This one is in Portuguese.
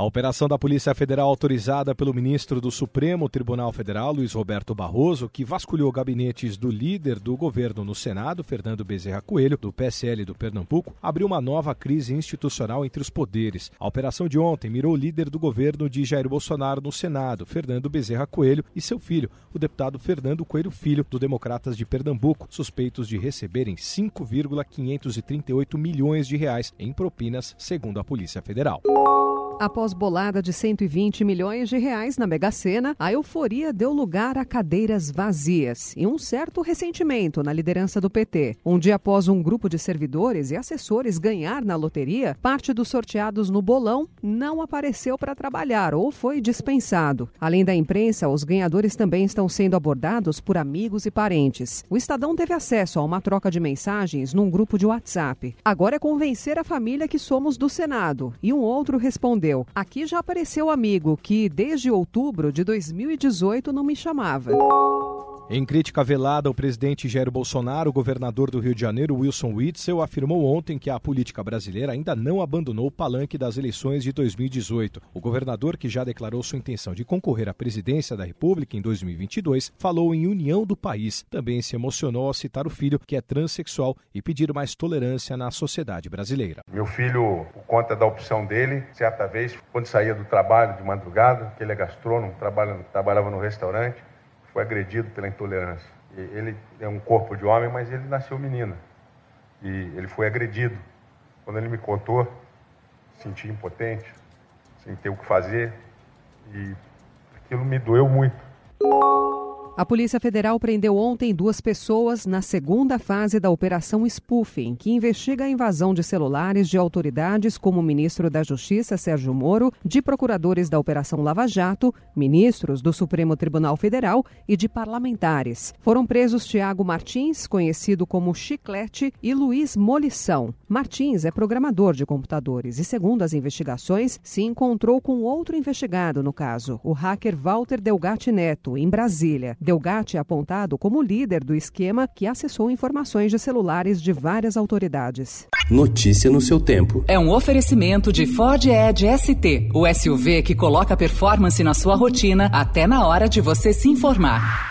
A operação da Polícia Federal autorizada pelo ministro do Supremo Tribunal Federal, Luiz Roberto Barroso, que vasculhou gabinetes do líder do governo no Senado, Fernando Bezerra Coelho, do PSL do Pernambuco, abriu uma nova crise institucional entre os poderes. A operação de ontem mirou o líder do governo de Jair Bolsonaro no Senado, Fernando Bezerra Coelho, e seu filho, o deputado Fernando Coelho Filho, do Democratas de Pernambuco, suspeitos de receberem 5,538 milhões de reais em propinas, segundo a Polícia Federal. Após bolada de 120 milhões de reais na Mega Sena, a euforia deu lugar a cadeiras vazias e um certo ressentimento na liderança do PT. Um dia após um grupo de servidores e assessores ganhar na loteria, parte dos sorteados no bolão não apareceu para trabalhar ou foi dispensado. Além da imprensa, os ganhadores também estão sendo abordados por amigos e parentes. O Estadão teve acesso a uma troca de mensagens num grupo de WhatsApp. Agora é convencer a família que somos do Senado. E um outro respondeu respondeu: Aqui já apareceu o amigo que, desde outubro de 2018, não me chamava. Em crítica velada ao presidente Jair Bolsonaro, o governador do Rio de Janeiro, Wilson Witzel, afirmou ontem que a política brasileira ainda não abandonou o palanque das eleições de 2018. O governador, que já declarou sua intenção de concorrer à presidência da República em 2022, falou em união do país. Também se emocionou ao citar o filho, que é transexual, e pedir mais tolerância na sociedade brasileira. Meu filho, por conta da opção dele, certa vez, quando saía do trabalho de madrugada, que ele é gastrônomo, trabalha, trabalhava no restaurante, foi agredido pela intolerância. Ele é um corpo de homem, mas ele nasceu menina. E ele foi agredido. Quando ele me contou, senti impotente, sem ter o que fazer. E aquilo me doeu muito. A Polícia Federal prendeu ontem duas pessoas na segunda fase da Operação Spoofing, que investiga a invasão de celulares de autoridades como o ministro da Justiça, Sérgio Moro, de procuradores da Operação Lava Jato, ministros do Supremo Tribunal Federal e de parlamentares. Foram presos Tiago Martins, conhecido como Chiclete, e Luiz Molição. Martins é programador de computadores e, segundo as investigações, se encontrou com outro investigado no caso, o hacker Walter Delgatti Neto, em Brasília. Delgatti é apontado como líder do esquema que acessou informações de celulares de várias autoridades. Notícia no seu tempo. É um oferecimento de Ford Edge ST, o SUV que coloca performance na sua rotina até na hora de você se informar.